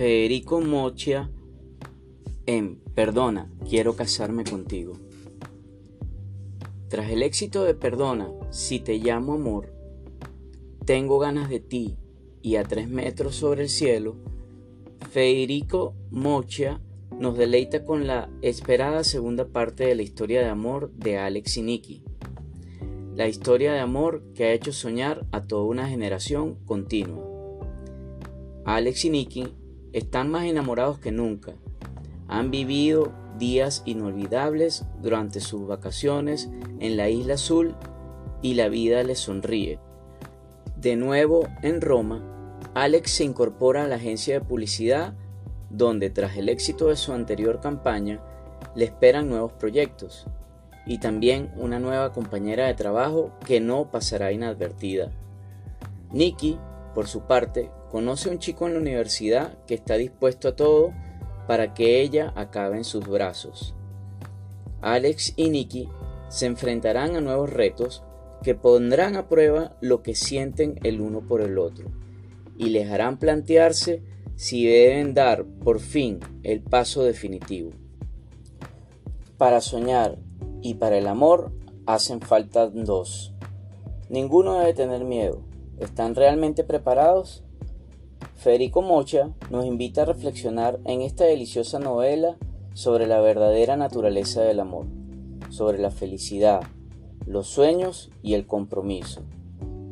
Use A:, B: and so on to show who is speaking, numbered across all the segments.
A: Federico Mocha en Perdona, quiero casarme contigo. Tras el éxito de Perdona, si te llamo amor, tengo ganas de ti y a tres metros sobre el cielo, Federico Mocha nos deleita con la esperada segunda parte de la historia de amor de Alex y Nicky. La historia de amor que ha hecho soñar a toda una generación continua. Alex y Nicky están más enamorados que nunca. Han vivido días inolvidables durante sus vacaciones en la isla azul y la vida les sonríe. De nuevo en Roma, Alex se incorpora a la agencia de publicidad donde tras el éxito de su anterior campaña le esperan nuevos proyectos y también una nueva compañera de trabajo que no pasará inadvertida. Nikki, por su parte, conoce a un chico en la universidad que está dispuesto a todo para que ella acabe en sus brazos. Alex y Nikki se enfrentarán a nuevos retos que pondrán a prueba lo que sienten el uno por el otro y les harán plantearse si deben dar por fin el paso definitivo. Para soñar y para el amor hacen falta dos. Ninguno debe tener miedo. ¿Están realmente preparados? Federico Mocha nos invita a reflexionar en esta deliciosa novela sobre la verdadera naturaleza del amor, sobre la felicidad, los sueños y el compromiso.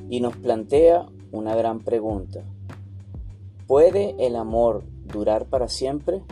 A: Y nos plantea una gran pregunta. ¿Puede el amor durar para siempre?